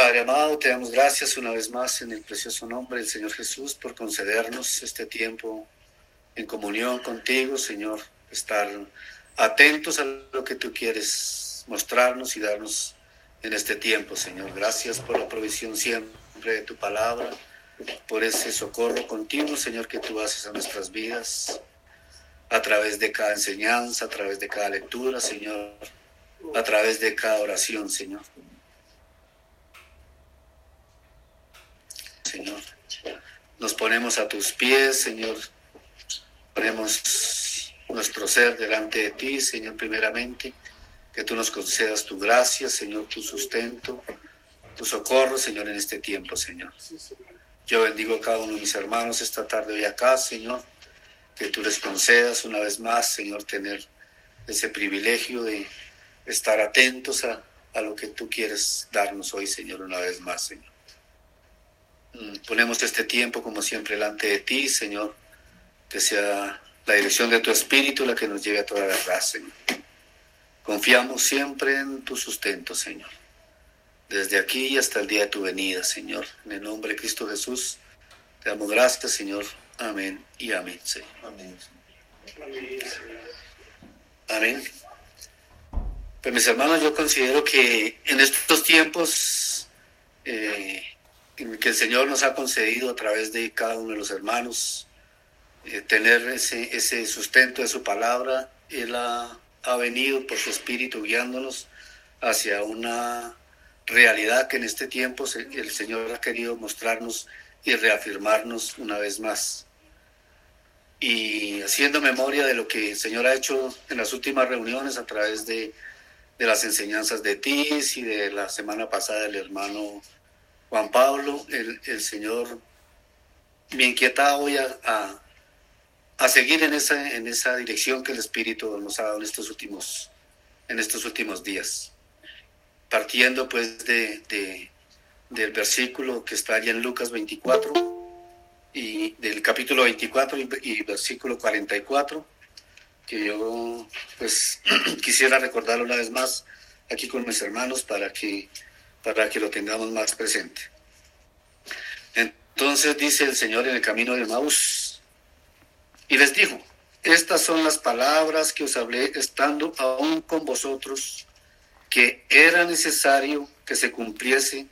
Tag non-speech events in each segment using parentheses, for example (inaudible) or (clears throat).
Padre amado, te damos gracias una vez más en el precioso nombre del Señor Jesús por concedernos este tiempo en comunión contigo, Señor, estar atentos a lo que tú quieres mostrarnos y darnos en este tiempo, Señor. Gracias por la provisión siempre de tu palabra, por ese socorro continuo, Señor, que tú haces a nuestras vidas, a través de cada enseñanza, a través de cada lectura, Señor, a través de cada oración, Señor. Señor. Nos ponemos a tus pies, Señor. Ponemos nuestro ser delante de ti, Señor, primeramente. Que tú nos concedas tu gracia, Señor, tu sustento, tu socorro, Señor, en este tiempo, Señor. Yo bendigo a cada uno de mis hermanos esta tarde hoy acá, Señor. Que tú les concedas una vez más, Señor, tener ese privilegio de estar atentos a, a lo que tú quieres darnos hoy, Señor, una vez más, Señor. Mm, ponemos este tiempo como siempre delante de ti, Señor, que sea la dirección de tu Espíritu la que nos lleve a toda la verdad, Señor. Confiamos siempre en tu sustento, Señor. Desde aquí hasta el día de tu venida, Señor. En el nombre de Cristo Jesús, te damos gracias, Señor. Amén y amén, Señor. Amén. Amén. Pues mis hermanos, yo considero que en estos tiempos eh, que el Señor nos ha concedido a través de cada uno de los hermanos, eh, tener ese, ese sustento de su palabra. Él ha, ha venido por su espíritu guiándonos hacia una realidad que en este tiempo el Señor ha querido mostrarnos y reafirmarnos una vez más. Y haciendo memoria de lo que el Señor ha hecho en las últimas reuniones a través de, de las enseñanzas de Tis y de la semana pasada del hermano Juan Pablo, el, Señor me inquieta hoy a, a, seguir en esa, en esa dirección que el Espíritu nos ha dado en estos últimos, en estos últimos días. Partiendo pues de, del versículo que está allí en Lucas 24 y del capítulo 24 y, versículo 44, que yo pues (clears throat) quisiera recordarlo una vez más aquí con mis hermanos para que para que lo tengamos más presente. Entonces dice el Señor en el camino de Maús, y les dijo, estas son las palabras que os hablé estando aún con vosotros, que era necesario que se cumpliese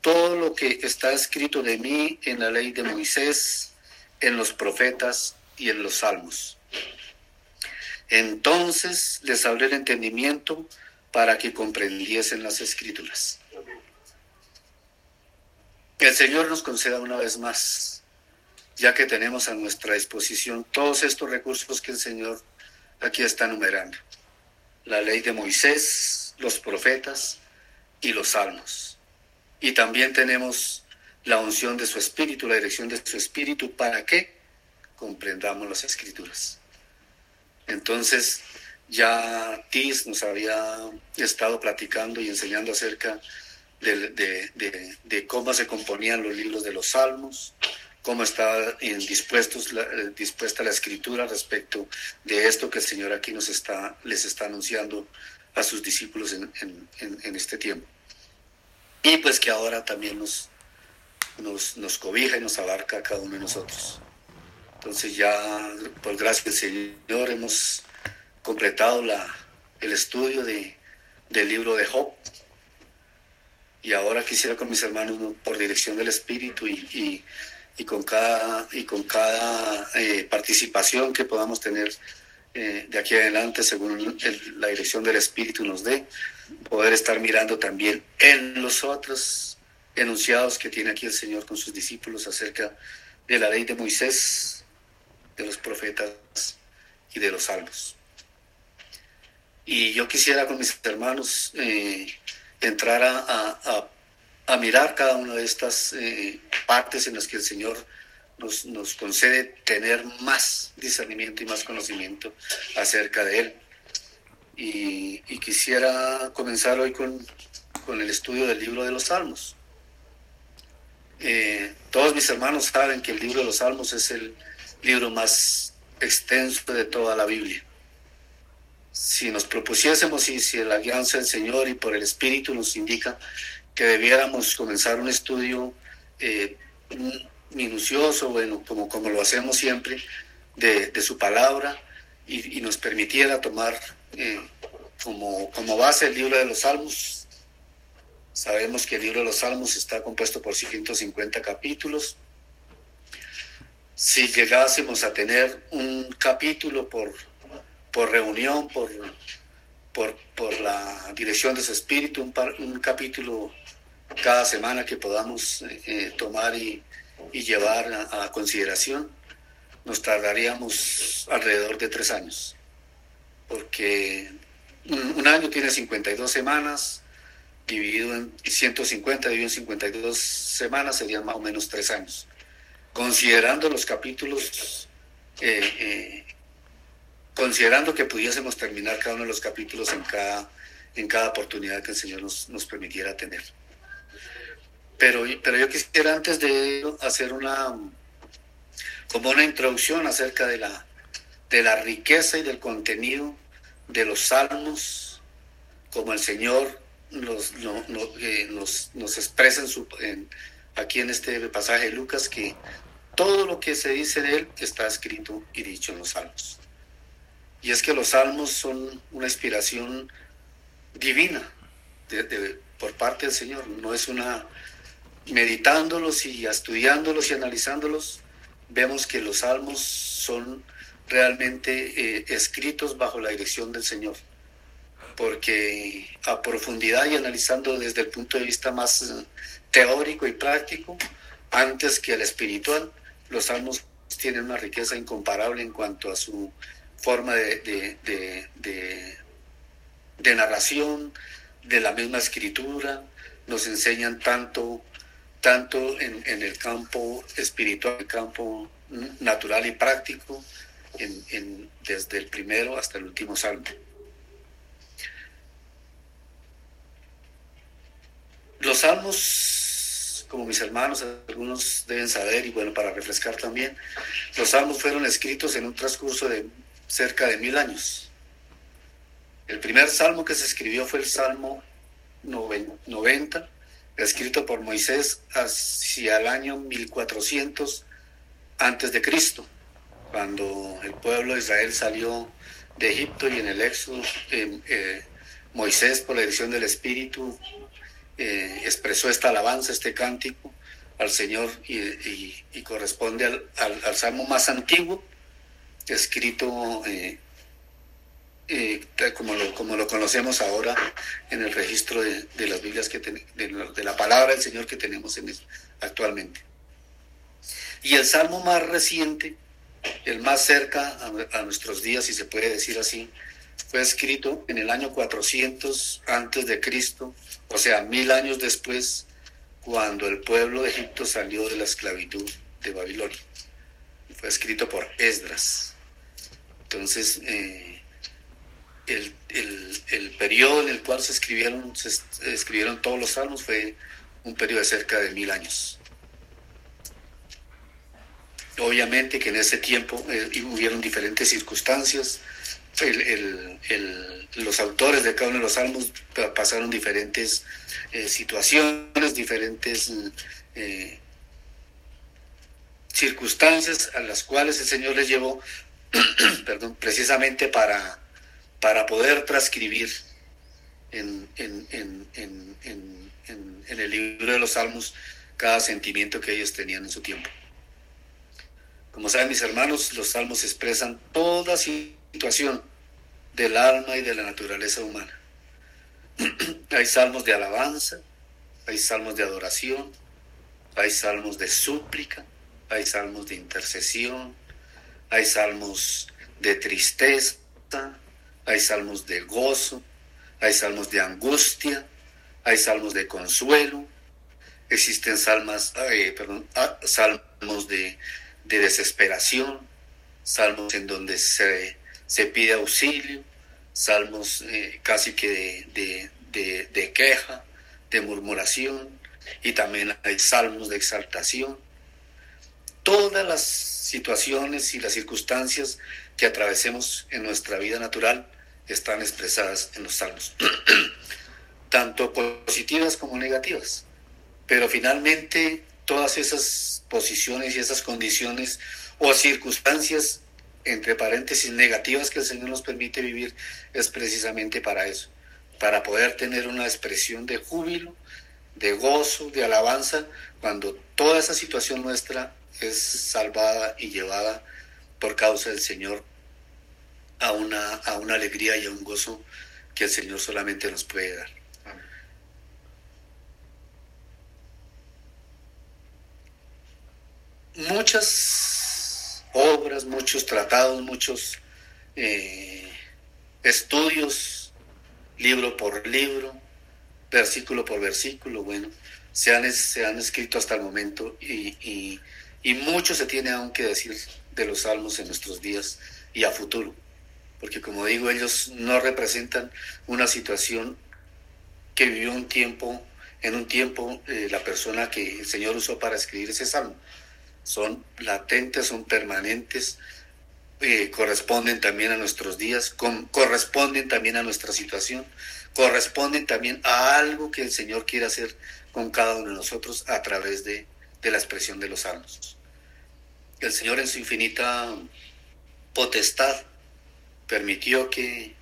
todo lo que está escrito de mí en la ley de Moisés, en los profetas y en los salmos. Entonces les hablé el entendimiento para que comprendiesen las escrituras. Que el Señor nos conceda una vez más, ya que tenemos a nuestra disposición todos estos recursos que el Señor aquí está enumerando. La ley de Moisés, los profetas y los salmos. Y también tenemos la unción de su espíritu, la dirección de su espíritu, para que comprendamos las escrituras. Entonces, ya Tis nos había estado platicando y enseñando acerca de, cómo se componían los libros de los salmos, cómo estaba dispuestos, eh, dispuesta la escritura respecto de esto que el Señor aquí nos está, les está anunciando a sus discípulos en, en, este tiempo. Y pues que ahora también nos, nos, nos, cobija y nos abarca a cada uno de nosotros. Entonces ya, por gracia del Señor, hemos completado la, el estudio de, del libro de Job, y ahora quisiera con mis hermanos, por dirección del Espíritu y, con cada, y con cada eh, participación que podamos tener eh, de aquí adelante, según la dirección del Espíritu nos dé, poder estar mirando también en los otros enunciados que tiene aquí el Señor con sus discípulos acerca de la ley de Moisés, de los profetas y de los salmos. Y yo quisiera con mis hermanos eh, entrar a, a, mirar cada una de estas eh, partes en las que el Señor nos, nos, concede tener más discernimiento y más conocimiento acerca de Él. Y, quisiera comenzar hoy con, con, el estudio del libro de los Salmos. Eh, todos mis hermanos saben que el libro de los Salmos es el libro más extenso de toda la Biblia si nos propusiésemos y si la alianza del Señor y por el Espíritu nos indica que debiéramos comenzar un estudio eh, minucioso, bueno, como, como lo hacemos siempre, de, su palabra y, nos permitiera tomar eh, como, como base el libro de los Salmos. Sabemos que el libro de los Salmos está compuesto por 150 capítulos. Si llegásemos a tener un capítulo por, por reunión, por, por, por la dirección de su espíritu, un, un capítulo cada semana que podamos eh, eh, tomar y, y llevar a, consideración, nos tardaríamos alrededor de tres años, porque un, año tiene 52 semanas, dividido en 150, dividido en 52 semanas, serían más o menos tres años. Considerando los capítulos, eh, considerando que pudiésemos terminar cada uno de los capítulos en cada, en cada oportunidad que el Señor nos, nos permitiera tener. Pero, pero yo quisiera antes de hacer una, como una introducción acerca de la, de la riqueza y del contenido de los salmos, como el Señor nos, eh, nos, nos, expresa en su, aquí en este pasaje de Lucas, que todo lo que se dice de Él está escrito y dicho en los salmos. Y es que los salmos son una inspiración divina por parte del Señor, no es una meditándolos y estudiándolos y analizándolos, vemos que los salmos son realmente eh, escritos bajo la dirección del Señor, porque a profundidad y analizando desde el punto de vista más eh, teórico y práctico, antes que el espiritual, los salmos tienen una riqueza incomparable en cuanto a su forma de, de narración, de la misma escritura, nos enseñan tanto tanto en, el campo espiritual, el campo natural y práctico, en, desde el primero hasta el último salmo. Los salmos, como mis hermanos, algunos deben saber, y bueno, para refrescar también, los salmos fueron escritos en un transcurso de cerca de mil años. El primer salmo que se escribió fue el Salmo 90, escrito por Moisés hacia el año 1400 antes de Cristo, cuando el pueblo de Israel salió de Egipto y en el éxodo eh, Moisés por la dirección del Espíritu eh, expresó esta alabanza, este cántico al Señor y, corresponde al, salmo más antiguo escrito eh, eh, como, lo, como lo conocemos ahora en el registro de, las Biblias, que de, la palabra del Señor que tenemos en actualmente. Y el salmo más reciente, el más cerca a, nuestros días, si se puede decir así, fue escrito en el año 400 antes de Cristo, o sea, mil años después, cuando el pueblo de Egipto salió de la esclavitud de Babilonia. Fue escrito por Esdras. Entonces, eh, el, el, periodo en el cual se escribieron, se escribieron todos los salmos fue un periodo de cerca de mil años. Obviamente que en ese tiempo eh, hubieron diferentes circunstancias, los autores de cada uno de los salmos pasaron diferentes eh, situaciones, diferentes eh, circunstancias a las cuales el Señor les llevó, (clears throat) perdón, precisamente para para poder transcribir en, el libro de los salmos cada sentimiento que ellos tenían en su tiempo. Como saben mis hermanos, los salmos expresan toda situación del alma y de la naturaleza humana. (clears throat) hay salmos de alabanza, hay salmos de adoración, hay salmos de súplica, hay salmos de intercesión, hay salmos de tristeza, hay salmos de gozo, hay salmos de angustia, hay salmos de consuelo, existen salmas, perdón, ah, salmos de, desesperación, salmos en donde se, se pide auxilio, salmos eh, casi que de, de queja, de murmuración, y también hay salmos de exaltación. Todas las situaciones y las circunstancias que atravesemos en nuestra vida natural están expresadas en los salmos. (clears throat) tanto positivas como negativas. Pero finalmente todas esas posiciones y esas condiciones o circunstancias, entre paréntesis, negativas que el Señor nos permite vivir, es precisamente para eso, para poder tener una expresión de júbilo, de gozo, de alabanza, cuando toda esa situación nuestra es salvada y llevada por causa del Señor a una, a una alegría y a un gozo que el Señor solamente nos puede dar. Muchas obras, muchos tratados, muchos eh, estudios, libro por libro, versículo por versículo, bueno, se han, se han escrito hasta el momento y, y mucho se tiene aún que decir de los salmos en nuestros días y a futuro porque como digo, ellos no representan una situación que vivió un tiempo, en un tiempo, eh, la persona que el Señor usó para escribir ese salmo. Son latentes, son permanentes, eh, corresponden también a nuestros días, corresponden también a nuestra situación, corresponden también a algo que el Señor quiere hacer con cada uno de nosotros a través de, de la expresión de los salmos. El Señor en su infinita potestad permitió que,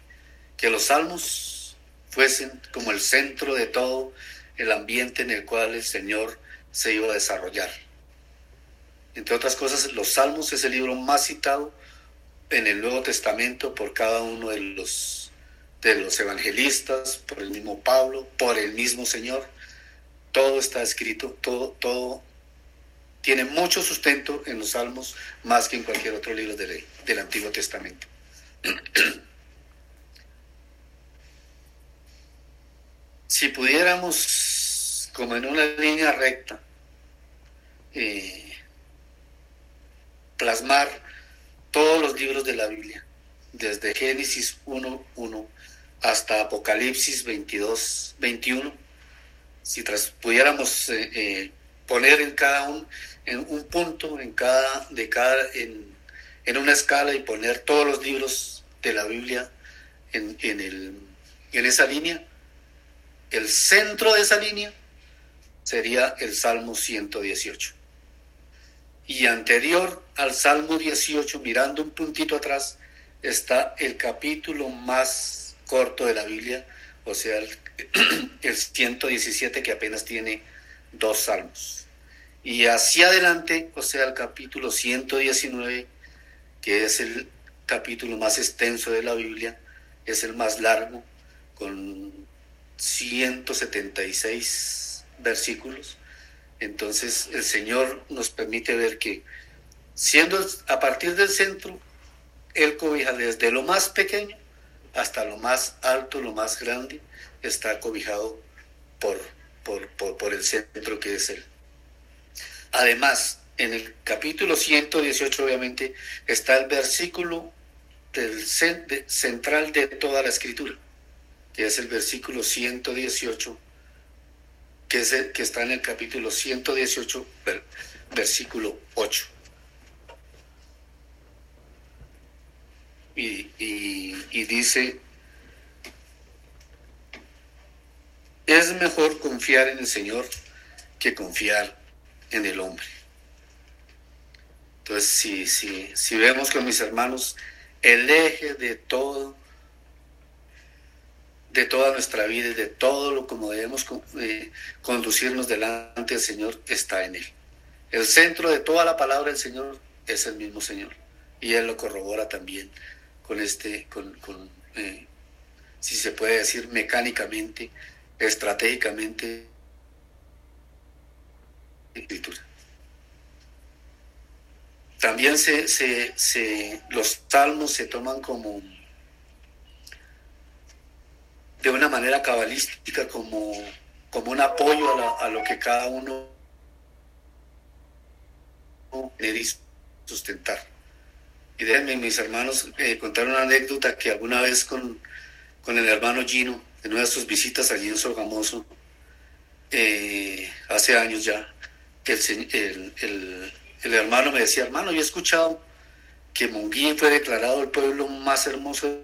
que los salmos fuesen como el centro de todo el ambiente en el cual el Señor se iba a desarrollar. Entre otras cosas, los salmos es el libro más citado en el Nuevo Testamento por cada uno de los, de los evangelistas, por el mismo Pablo, por el mismo Señor. Todo está escrito, todo, todo tiene mucho sustento en los salmos, más que en cualquier otro libro de del Antiguo Testamento. (clears throat) si pudiéramos, como en una línea recta, eh, plasmar todos los libros de la Biblia, desde Génesis 1.1 hasta Apocalipsis 22, 21, si pudiéramos eh, eh, poner en cada un, en un punto, en cada, de cada, en, en una escala y poner todos los libros de la Biblia en, el, en esa línea, el centro de esa línea sería el Salmo 118. Y anterior al Salmo 18, mirando un puntito atrás, está el capítulo más corto de la Biblia, o sea, el, (clears throat) el 117 que apenas tiene dos salmos. Y hacia adelante, o sea, el capítulo 119, que es el capítulo más extenso de la Biblia, es el más largo, con 176 versículos. Entonces el Señor nos permite ver que siendo a partir del centro, Él cobija desde lo más pequeño hasta lo más alto, lo más grande, está cobijado por, por, por, por el centro que es Él. Además, en el capítulo 118 obviamente está el versículo central de toda la escritura, que es el versículo 118, que, es el, que está en el capítulo 118, versículo 8. Y, y dice, es mejor confiar en el Señor que confiar en el hombre. Entonces, si, si, si vemos con mis hermanos, el eje de todo, de toda nuestra vida y de todo lo como debemos eh, conducirnos delante del Señor está en Él. El centro de toda la palabra del Señor es el mismo Señor. Y Él lo corrobora también con este, con, con eh, si se puede decir mecánicamente, estratégicamente, escritura. También se, se, los salmos se toman como de una manera cabalística, como, como un apoyo a, lo que cada uno le sustentar. Y déjenme, mis hermanos, eh, contar una anécdota que alguna vez con, con el hermano Gino, en una de sus visitas allí en Sorgamoso, eh, hace años ya, que el, el, el hermano me decía, hermano, yo he escuchado que Monguí fue declarado el pueblo más hermoso de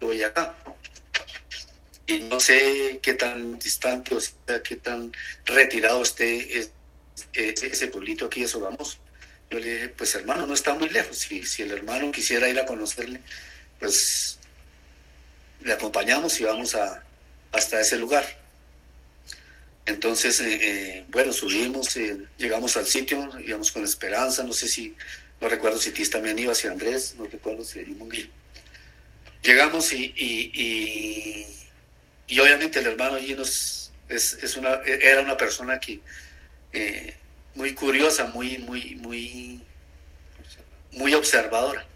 Boyacá. y no sé qué tan distante o sea, qué tan retirado esté ese pueblito aquí de Sogamos. Yo le dije, pues hermano, no está muy lejos. Si, si el hermano quisiera ir a conocerle, pues le acompañamos y vamos a, hasta ese lugar. Entonces, eh, eh, bueno, subimos, eh, llegamos al sitio, íbamos con esperanza, no sé si, no recuerdo si Tis también iba, si Andrés, no recuerdo si Llegamos y, y, y, obviamente el hermano allí nos, es, es una, era una persona que muy curiosa, muy, muy, muy, muy observadora.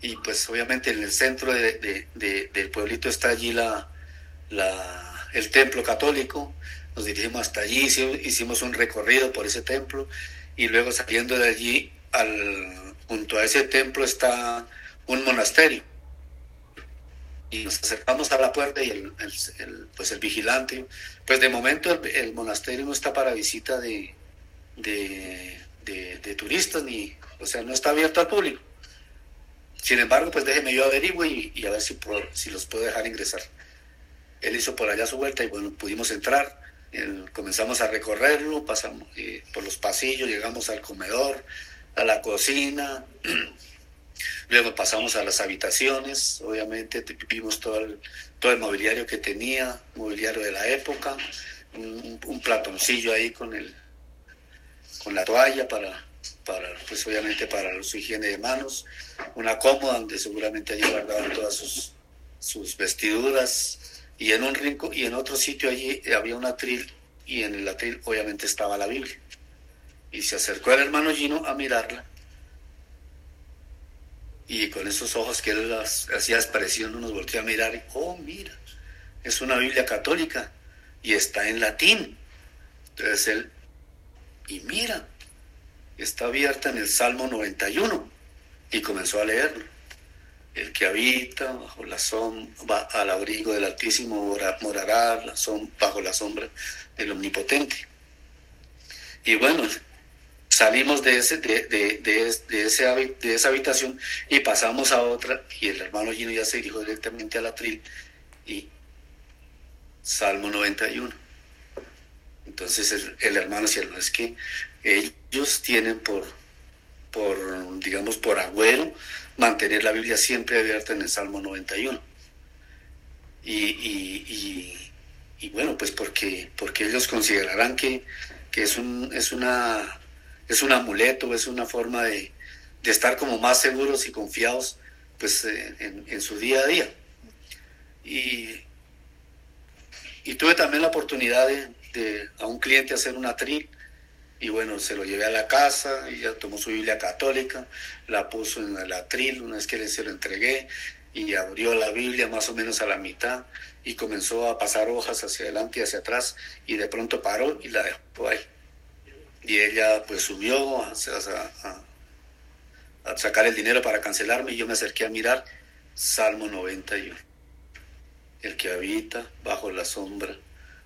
Y pues obviamente en el centro de, del pueblito está allí la, la, el templo católico, nos dirigimos hasta allí, hicimos un recorrido por ese templo y luego saliendo de allí, al, junto a ese templo está un monasterio. Y nos acercamos a la puerta y el, pues el vigilante, pues de momento el, monasterio no está para visita de, de, turistas, ni, o sea, no está abierto al público. Sin embargo, pues déjeme yo averiguo y, y a ver si, si los puedo dejar ingresar. Él hizo por allá su vuelta y bueno, pudimos entrar comenzamos a recorrerlo, pasamos eh, por los pasillos, llegamos al comedor, a la cocina, (clears throat) luego pasamos a las habitaciones, obviamente vimos todo el, todo el mobiliario que tenía, mobiliario de la época, un, platoncillo ahí con el con la toalla para, para pues obviamente para su higiene de manos, una cómoda donde seguramente allí guardaban todas sus, sus vestiduras, y en un rincón y en otro sitio allí había un atril y en el atril obviamente estaba la Biblia. Y se acercó el hermano Gino a mirarla. Y con esos ojos que él hacía expresión, nos volteó a mirar y, oh, mira, es una Biblia católica y está en latín. Entonces él, y mira, está abierta en el Salmo 91 y comenzó a leerlo el que habita bajo la sombra, al abrigo del Altísimo morará bajo la sombra del Omnipotente. Y bueno, salimos de, ese, de, de, de, ese, de esa habitación y pasamos a otra y el hermano Gino ya se dirigió directamente a la tril y Salmo 91. Entonces el, el hermano decía, no es que ellos tienen por, por, digamos, por agüero mantener la Biblia siempre abierta en el Salmo 91. Y, y, y, bueno, pues porque, porque ellos considerarán que, que es, un, es, una, es un amuleto, es una forma de, de estar como más seguros y confiados pues, eh, en, en su día a día. Y, y tuve también la oportunidad de, a un cliente hacer una tri y bueno, se lo llevé a la casa, ya tomó su Biblia católica, la puso en el atril, una vez que se lo entregué, y abrió la Biblia más o menos a la mitad, y comenzó a pasar hojas hacia adelante y hacia atrás, y de pronto paró y la dejó ahí. Y ella pues subió a, a sacar el dinero para cancelarme, y yo me acerqué a mirar Salmo 91. El que habita bajo la sombra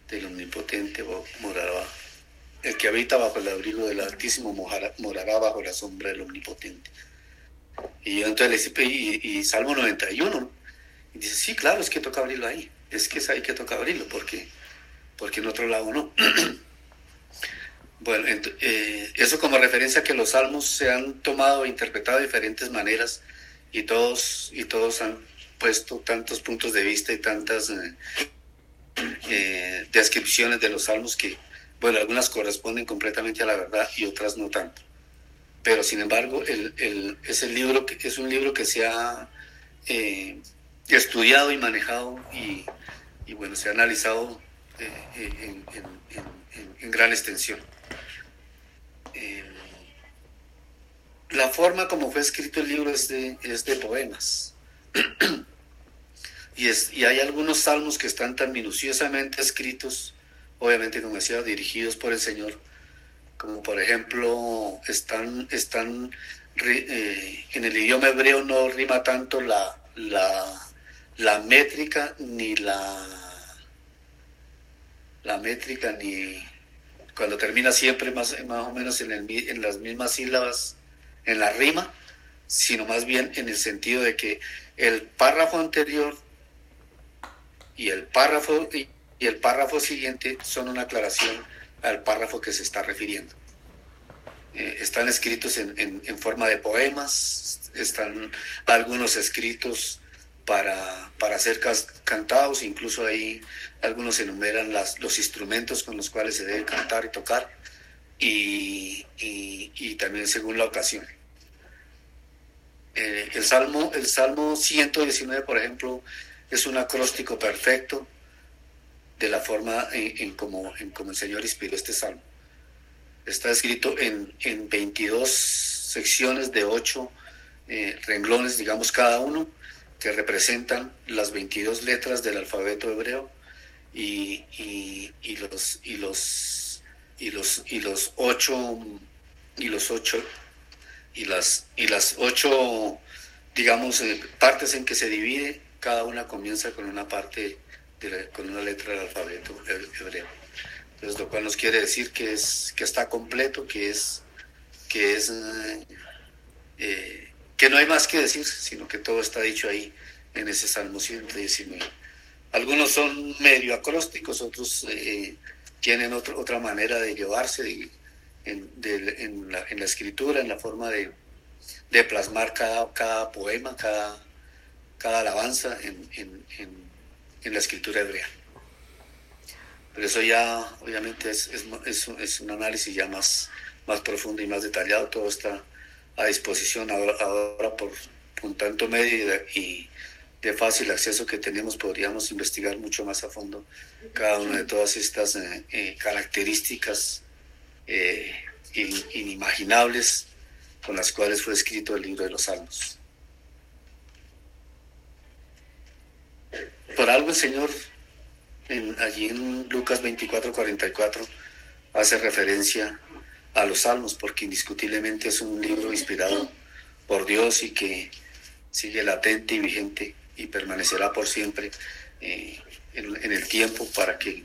del Omnipotente morará el que habita bajo el abrigo del Altísimo morará bajo la sombra del Omnipotente. Y entonces y, y, Salmo 91, y dice, sí, claro, es que toca abrirlo ahí, es que es ahí que toca abrirlo, porque, porque en otro lado no. (clears throat) bueno, eh, eso como referencia a que los salmos se han tomado e interpretado de diferentes maneras y todos, y todos han puesto tantos puntos de vista y tantas eh, eh, descripciones de los salmos que bueno, algunas corresponden completamente a la verdad y otras no tanto. Pero sin embargo, es, el libro que, es un libro que se ha eh, estudiado y manejado y, bueno, se ha analizado eh, en, gran extensión. Eh, la forma como fue escrito el libro es de, poemas. (clears throat) y hay algunos salmos que están tan minuciosamente escritos obviamente como decía, dirigidos por el Señor, como por ejemplo están, están eh, en el idioma hebreo no rima tanto la, la, la métrica ni la, la métrica ni cuando termina siempre más, más o menos en, el, en las mismas sílabas en la rima, sino más bien en el sentido de que el párrafo anterior y el párrafo el párrafo siguiente son una aclaración al párrafo que se está refiriendo. Eh, están escritos en, en, forma de poemas, están algunos escritos para, para ser cantados, incluso ahí algunos enumeran las, los instrumentos con los cuales se debe cantar y tocar, y, y, también según la ocasión. Eh, el, Salmo, el Salmo 119, por ejemplo, es un acróstico perfecto de la forma en, como, en como el Señor inspiró este Salmo. Está escrito en, en 22 secciones de 8 eh, renglones, digamos, cada uno, que representan las 22 letras del alfabeto hebreo y, y, los y los y los y los ocho y los y las y las ocho digamos eh, partes en que se divide cada una comienza con una parte con una letra del alfabeto hebreo entonces lo cual nos quiere decir que es que está completo que es que es eh, que no hay más que decir, sino que todo está dicho ahí en ese Salmo 119. Algunos son medio acrósticos, otros eh, tienen otra manera de llevarse en, la, escritura, en la forma de, plasmar cada, cada, poema, cada, cada alabanza en, la escritura hebrea. Pero eso ya, obviamente, es, es, un análisis ya más, más profundo y más detallado. Todo está a disposición ahora, por un tanto medio y de fácil acceso que tenemos podríamos investigar mucho más a fondo cada una de todas estas eh, eh, características eh, inimaginables con las cuales fue escrito el libro de los Salmos. Por algo el Señor allí en Lucas 24, 44 hace referencia a los salmos, porque indiscutiblemente es un libro inspirado por Dios y que sigue latente y vigente y permanecerá por siempre eh, en, el tiempo para que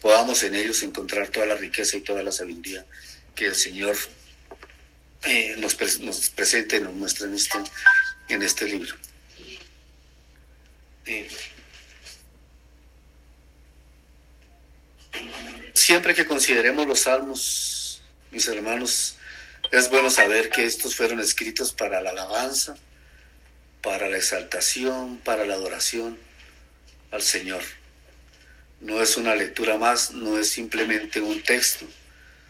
podamos en ellos encontrar toda la riqueza y toda la sabiduría que el Señor eh, nos, nos, presente, nos muestra en este, en este libro. Eh, siempre que consideremos los salmos mis hermanos, es bueno saber que estos fueron escritos para la alabanza, para la exaltación, para la adoración al Señor. No es una lectura más, no es simplemente un texto,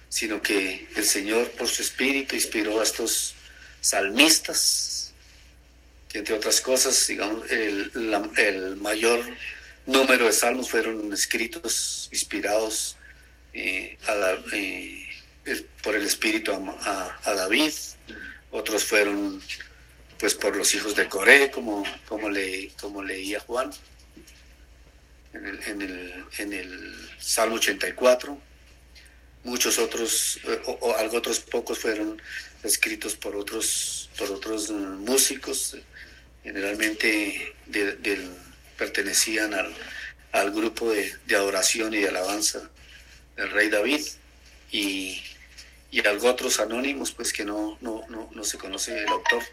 sino que el Señor por su espíritu inspiró a estos salmistas, que entre otras cosas, digamos, el, mayor número de salmos fueron escritos, inspirados eh, a la, eh, por el Espíritu a, David, otros fueron pues por los hijos de Coré, como, como, le, como leía Juan en el, en el, en el Salmo 84. Muchos otros, o, algo otros pocos fueron escritos por otros, por otros músicos, generalmente pertenecían al, al grupo de, de adoración y de alabanza del rey David. Y, y algo otros anónimos, pues que no, no, no, no se conoce el autor,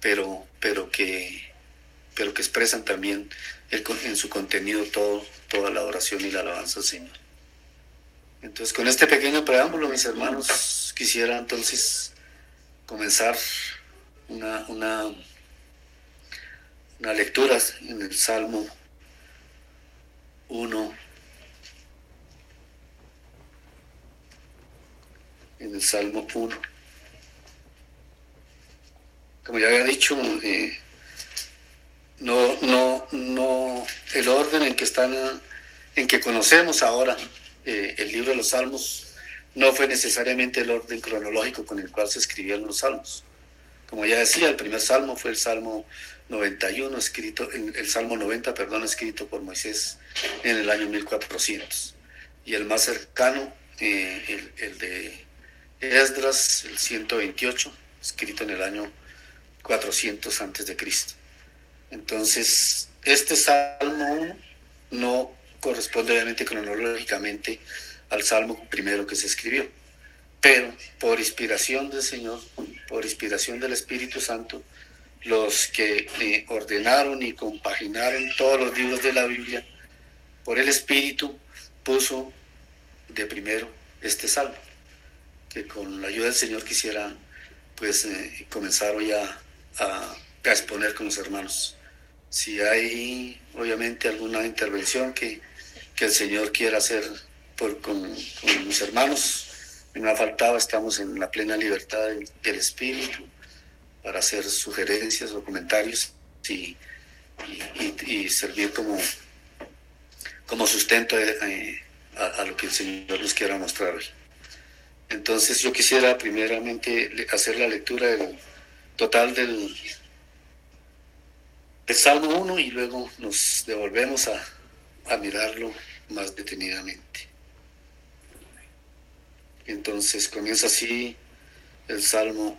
pero, pero, que, pero que expresan también el, en su contenido todo, toda la adoración y la alabanza al Señor. Entonces, con este pequeño preámbulo, mis hermanos, quisiera entonces comenzar una, una, una lectura en el Salmo 1, en el Salmo 1. Como ya había dicho, eh, no, no, no, el orden en que están, en que conocemos ahora eh, el libro de los Salmos, no fue necesariamente el orden cronológico con el cual se escribieron los Salmos. Como ya decía, el primer Salmo fue el Salmo 91, escrito, el Salmo 90, perdón, escrito por Moisés en el año 1400. Y el más cercano, eh, el de Esdras, el 128, escrito en el año 400 antes de Cristo. Entonces, este salmo no corresponde obviamente cronológicamente al salmo primero que se escribió, pero por inspiración del Señor, por inspiración del Espíritu Santo, los que eh, ordenaron y compaginaron todos los libros de la Biblia por el Espíritu puso de primero este salmo, que con la ayuda del Señor quisiera pues eh, comenzar hoy a, exponer con los hermanos. Si hay obviamente alguna intervención que, que el Señor quiera hacer por, con, con mis hermanos, me ha faltado, estamos en la plena libertad del, Espíritu para hacer sugerencias o comentarios y, servir como, como sustento eh, a, lo que el Señor nos quiera mostrar hoy. Entonces yo quisiera primeramente hacer la lectura total del, del Salmo 1 y luego nos devolvemos a, a mirarlo más detenidamente. Entonces comienza así el Salmo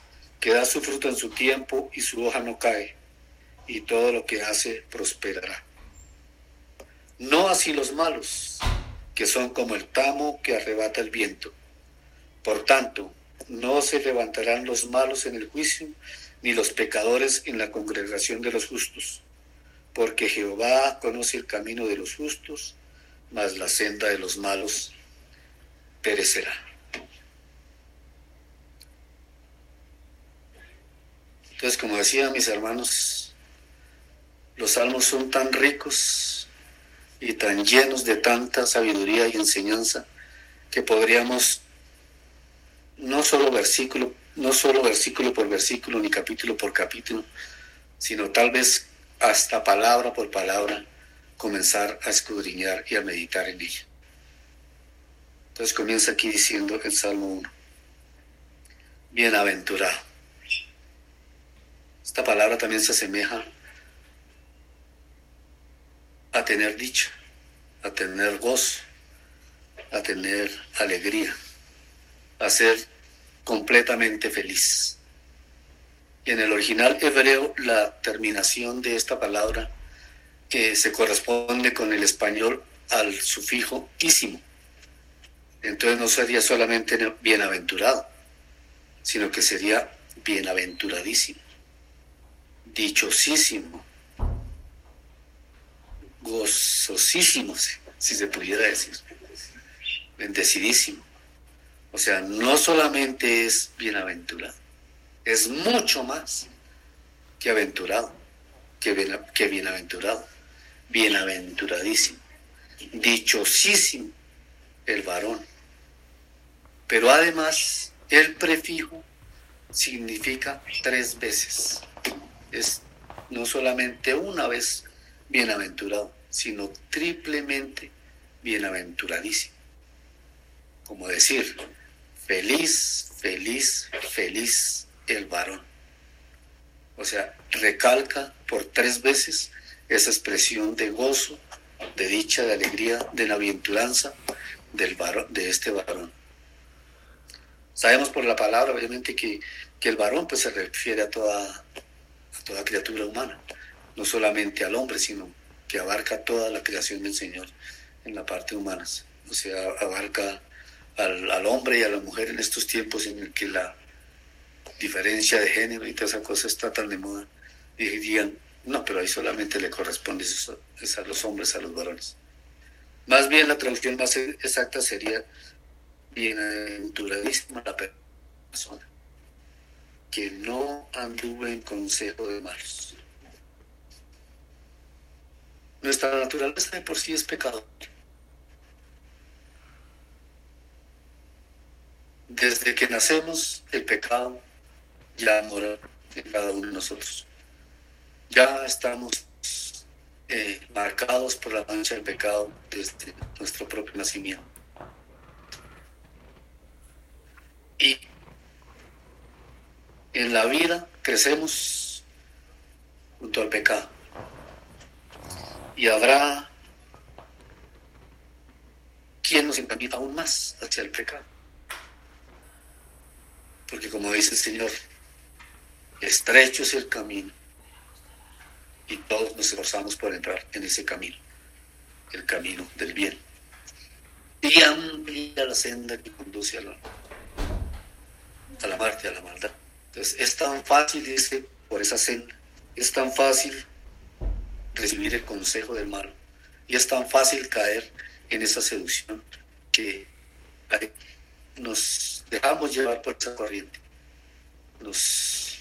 que da su fruto en su tiempo y su hoja no cae, y todo lo que hace prosperará. No así los malos, que son como el tamo que arrebata el viento. Por tanto, no se levantarán los malos en el juicio, ni los pecadores en la congregación de los justos, porque Jehová conoce el camino de los justos, mas la senda de los malos perecerá. Entonces, como decía mis hermanos, los salmos son tan ricos y tan llenos de tanta sabiduría y enseñanza que podríamos no solo versículo, no solo versículo por versículo ni capítulo por capítulo, sino tal vez hasta palabra por palabra comenzar a escudriñar y a meditar en ella. Entonces comienza aquí diciendo el Salmo 1. Bienaventurado. Esta palabra también se asemeja a tener dicha, a tener gozo, a tener alegría, a ser completamente feliz. Y en el original hebreo la terminación de esta palabra que se corresponde con el español al sufijo ísimo entonces no sería solamente bienaventurado, sino que sería bienaventuradísimo, dichosísimo, gozosísimo, si se pudiera decir, bendecidísimo. O sea, no solamente es bienaventurado, es mucho más que aventurado, que, que bienaventurado, bienaventuradísimo, dichosísimo el varón pero además, el prefijo significa tres veces. Es no solamente una vez bienaventurado, sino triplemente bienaventuradísimo. Como decir, feliz, feliz, feliz el varón. O sea, recalca por tres veces esa expresión de gozo, de dicha, de alegría, de la bienaventuranza del varón, de este varón. Sabemos por la palabra, obviamente, que, el varón pues, se refiere a toda, a toda criatura humana, no solamente al hombre, sino que abarca toda la creación del Señor en la parte humana. O sea, abarca al, al hombre y a la mujer en estos tiempos en el que la diferencia de género y toda esa cosa está tan de moda. Y digan, no, pero ahí solamente le corresponde eso, a los hombres, a los varones. Más bien la traducción más exacta sería bienaventuradísima la persona que no anduvo en consejo de malos. Nuestra naturaleza de por sí es pecado. Desde que nacemos, el pecado ya mora en cada uno de nosotros. Ya estamos eh, marcados por la mancha del pecado desde nuestro propio nacimiento. Y en la vida crecemos junto al pecado. Y habrá ¿quién nos encamina aún más hacia el pecado? Porque como dice el Señor, estrecho es el camino y todos nos esforzamos por entrar en ese camino, el camino del bien. Y amplia la senda que conduce a la, a la muerte, a la maldad. Entonces es tan fácil, dice, por esa senda, es tan fácil recibir el consejo del malo y es tan fácil caer en esa seducción que nos dejamos llevar por esa corriente. Nos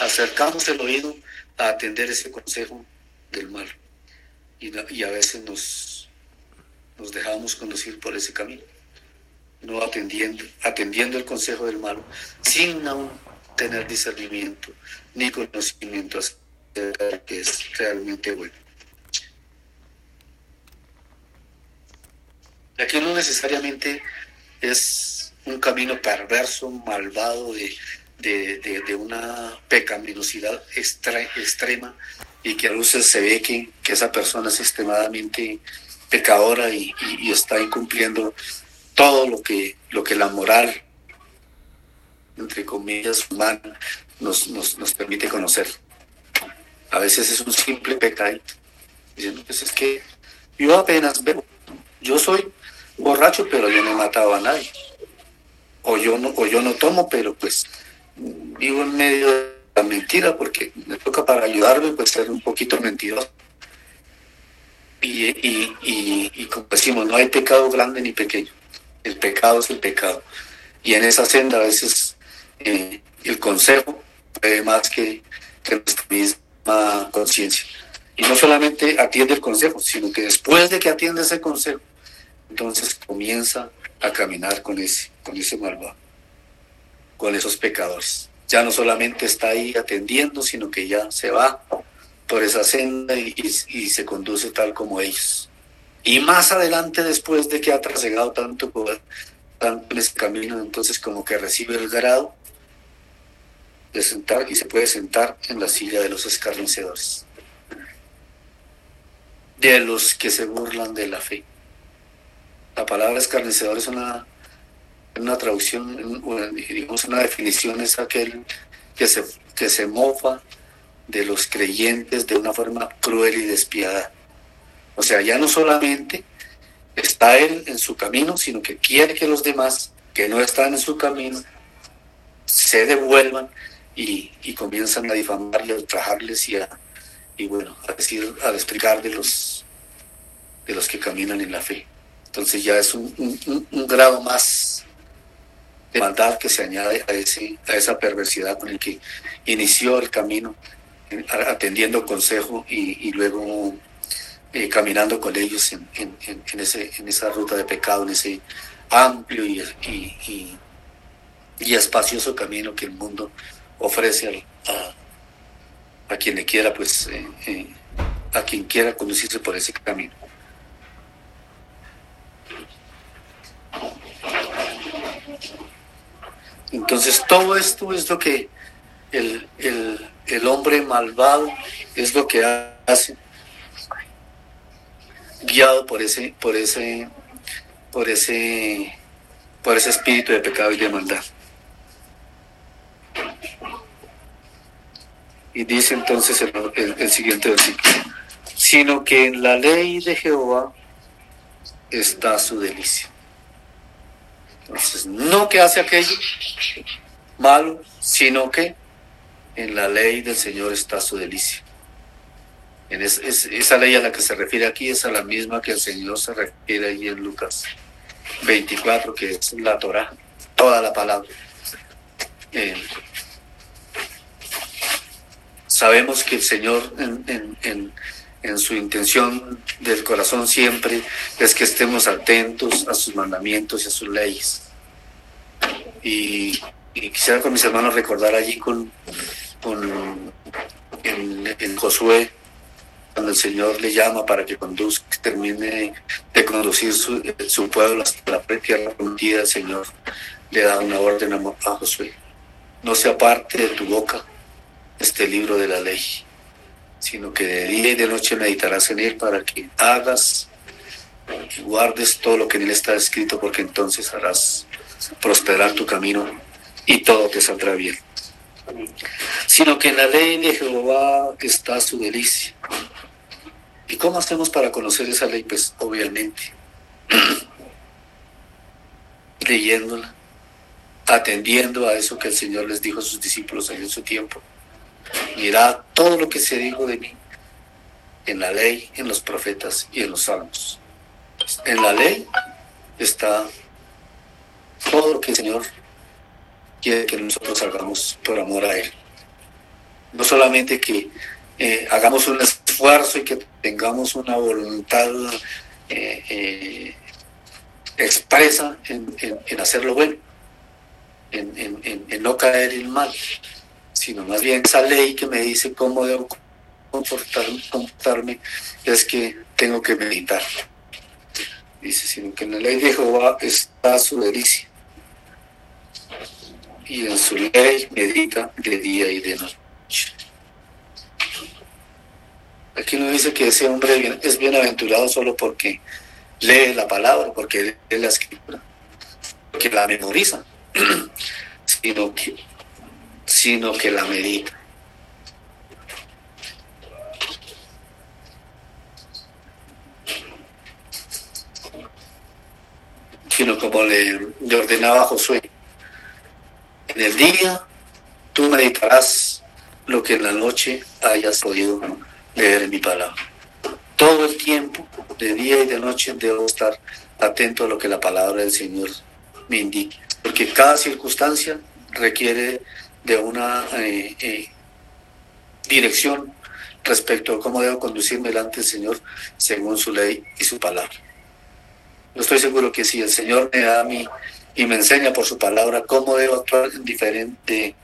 acercamos el oído a atender ese consejo del mal y, a veces nos, dejamos conducir por ese camino, no atendiendo, atendiendo el consejo del malo sin aún tener discernimiento ni conocimiento de que es realmente bueno. Aquí no necesariamente es un camino perverso, malvado, de, una pecaminosidad extrema y que a veces se ve que, esa persona es extremadamente pecadora y, está incumpliendo todo lo que, lo que la moral, entre comillas, humana, nos, nos, permite conocer. A veces es un simple pecado. Diciendo, pues es que yo apenas veo, yo soy borracho, pero yo no he matado a nadie. O yo no, o yo no tomo, pero pues vivo en medio de la mentira porque me toca para ayudarme, pues ser un poquito mentiroso. Y, y, como decimos, no hay pecado grande ni pequeño. El pecado es el pecado. Y en esa senda a veces eh, el consejo puede más que, que nuestra misma conciencia. Y no solamente atiende el consejo, sino que después de que atiende ese consejo, entonces comienza a caminar con ese, con ese malvado, con esos pecadores. Ya no solamente está ahí atendiendo, sino que ya se va por esa senda y, se conduce tal como ellos. Y más adelante, después de que ha trasegado tanto poder, tanto en ese camino, entonces como que recibe el grado sentar y se puede sentar en la silla de los escarnecedores, de los que se burlan de la fe. La palabra escarnecedor es una, una traducción, digamos una definición, es aquel que se, que se mofa de los creyentes de una forma cruel y despiadada. O sea, ya no solamente está él en su camino, sino que quiere que los demás que no están en su camino se devuelvan y, comienzan a difamarle, a ultrajarles y a, y bueno, a decir, a explicar de los, de los que caminan en la fe. Entonces ya es un, grado más de maldad que se añade a, ese, a esa perversidad con el que inició el camino, eh, atendiendo consejo y, luego eh, caminando con ellos en, ese, en esa ruta de pecado, en ese amplio y, y, espacioso camino que el mundo ofrece a, a, quien le quiera, pues, eh, a quien quiera conducirse por ese camino. Entonces todo esto es lo que el, hombre malvado es lo que hace, guiado por ese, por ese, por ese, por ese espíritu de pecado y de maldad. Y dice entonces el, el siguiente versículo, sino que en la ley de Jehová está su delicia. Entonces, no que hace aquello malo, sino que en la ley del Señor está su delicia. En esa ley a la que se refiere aquí es a la misma que el Señor se refiere ahí en Lucas 24, que es la Torah, toda la palabra. Eh, sabemos que el Señor en, su intención del corazón siempre es que estemos atentos a sus mandamientos y a sus leyes. Y, quisiera con mis hermanos recordar allí con, con en, Josué, cuando el Señor le llama para que conduzca, termine de conducir su, su pueblo hasta la tierra prometida, el Señor le da una orden a Josué. No se aparte de tu boca este libro de la ley sino que de día y de noche meditarás en él para que hagas guardes todo lo que en él está escrito, porque entonces harás prosperar tu camino y todo te saldrá bien. Sino que en la ley de Jehová está su delicia. ¿Y cómo hacemos para conocer esa ley? Pues obviamente (clears throat) leyéndola, atendiendo a eso que el Señor les dijo a sus discípulos en su tiempo. Mirad todo lo que se dijo de mí en la ley, en los profetas y en los salmos. En la ley está todo lo que el Señor quiere que nosotros hagamos por amor a Él. No solamente que eh, hagamos un esfuerzo y que tengamos una voluntad eh, eh, expresa en, en, hacer lo bueno, en, en, no caer en mal, sino más bien esa ley que me dice cómo debo comportarme, es que tengo que meditar. Dice, sino que en la ley de Jehová está su delicia. Y en su ley medita de día y de noche. Aquí no dice que ese hombre es bienaventurado solo porque lee la palabra, porque lee la escritura, porque la memoriza, (clears throat) sino que, sino que la medita. Sino como le, ordenaba Josué, en el día tú meditarás lo que en la noche hayas podido leer en mi palabra. Todo el tiempo de día y de noche debo estar atento a lo que la palabra del Señor me indique, porque cada circunstancia requiere de una eh, eh, dirección respecto a cómo debo conducirme delante del Señor según su ley y su palabra. Yo estoy seguro que si el Señor me da a mí y me enseña por su palabra cómo debo actuar en diferente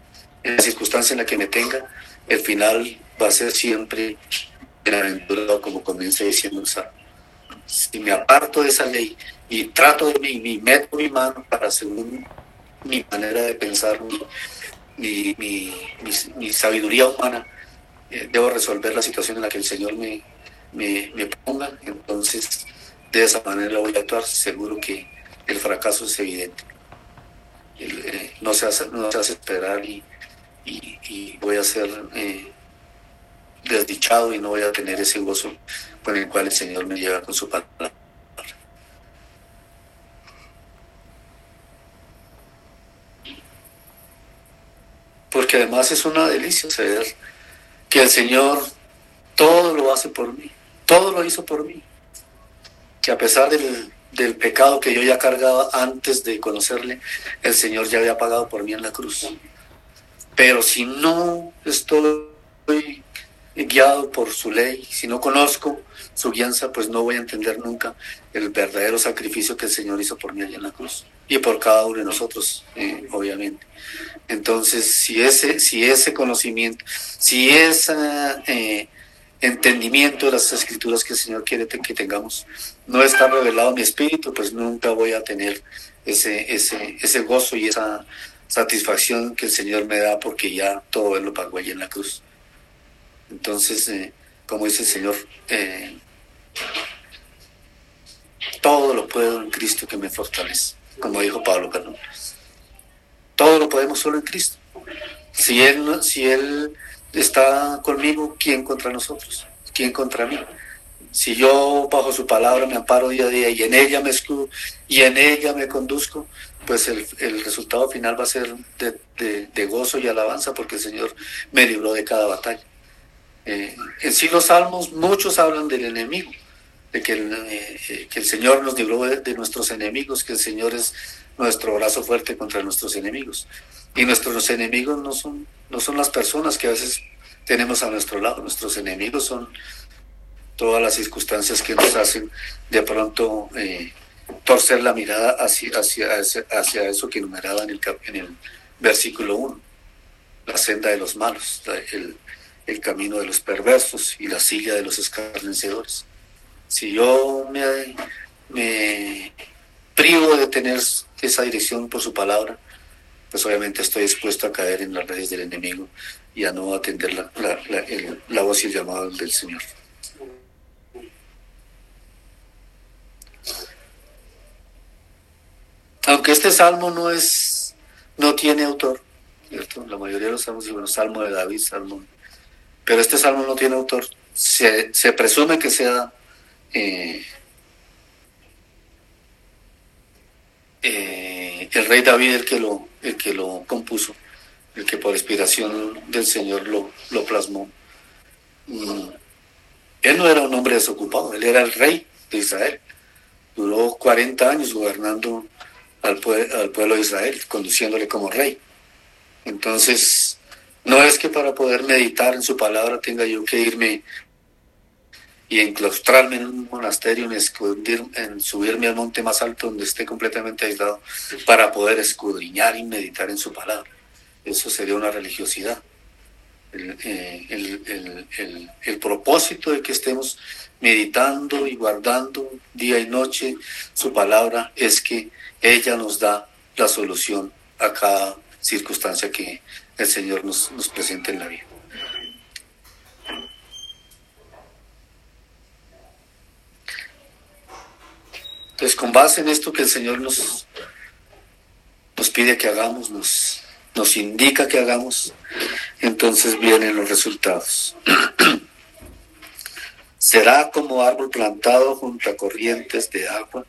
en la circunstancia en la que me tenga, el final va a ser siempre bienaventurado, como comienza diciendo el Salmo. Si me aparto de esa ley y trato de mí, y meto mi mano para según mi manera de pensar, mi, mi, sabiduría humana, eh, debo resolver la situación en la que el Señor me, me, ponga, entonces de esa manera voy a actuar, seguro que el fracaso es evidente. Eh, no, se hace, no se hace esperar y, y, voy a ser eh, desdichado y no voy a tener ese gozo con el cual el Señor me lleva con su palabra. Porque además es una delicia saber que el Señor todo lo hace por mí, todo lo hizo por mí. Que a pesar del, del pecado que yo ya cargaba antes de conocerle, el Señor ya había pagado por mí en la cruz. Pero si no estoy guiado por su ley, si no conozco su guianza, pues no voy a entender nunca el verdadero sacrificio que el Señor hizo por mí allá en la cruz y por cada uno de nosotros, eh, obviamente. Entonces, si ese, si ese conocimiento, si ese eh, entendimiento de las escrituras que el Señor quiere que tengamos no está revelado en mi espíritu, pues nunca voy a tener ese, ese, ese gozo y esa satisfacción que el Señor me da porque ya todo Él lo pagó allí en la cruz. Entonces, eh, como dice el Señor, eh, todo lo puedo en Cristo que me fortalece, como dijo Pablo Cano. Todo lo podemos solo en Cristo. Si Él, si él está conmigo, ¿quién contra nosotros? ¿Quién contra mí? Si yo bajo su palabra me amparo día a día y en ella me escudo y en ella me conduzco, pues el, el resultado final va a ser de, de, gozo y alabanza porque el Señor me libró de cada batalla. Eh, en sí los salmos muchos hablan del enemigo, de que el, eh, que el Señor nos libró de, nuestros enemigos, que el Señor es nuestro brazo fuerte contra nuestros enemigos. Y nuestros enemigos no son, no son las personas que a veces tenemos a nuestro lado, nuestros enemigos son todas las circunstancias que nos hacen de pronto eh, torcer la mirada hacia, hacia, hacia eso que enumeraba en el, en el versículo 1, la senda de los malos, el, el camino de los perversos y la silla de los escarnecedores. Si yo me, me privo de tener esa dirección por su palabra, pues obviamente estoy dispuesto a caer en las redes del enemigo y a no atender la, la, la voz y el llamado del Señor. aunque este salmo no es, no tiene autor. La mayoría de los salmos, bueno, salmo de David, salmo, pero este salmo no tiene autor. Se, se presume que sea eh, eh, el rey David el que lo, el que lo compuso, el que por inspiración del Señor lo, lo plasmó. Mm. Él no era un hombre desocupado, él era el rey de Israel. Duró 40 años gobernando al, al pueblo de Israel, conduciéndole como rey. Entonces, no es que para poder meditar en su palabra tenga yo que irme y enclaustrarme en un monasterio, en, en subirme al monte más alto donde esté completamente aislado, para poder escudriñar y meditar en su palabra. Eso sería una religiosidad. El, eh, el, propósito de que estemos meditando y guardando día y noche su palabra es que ella nos da la solución a cada circunstancia que el Señor nos, nos presenta en la vida. Entonces, con base en esto que el Señor nos, nos pide que hagamos, nos, nos indica que hagamos, entonces vienen los resultados. (clears throat) Será como árbol plantado junto a corrientes de agua,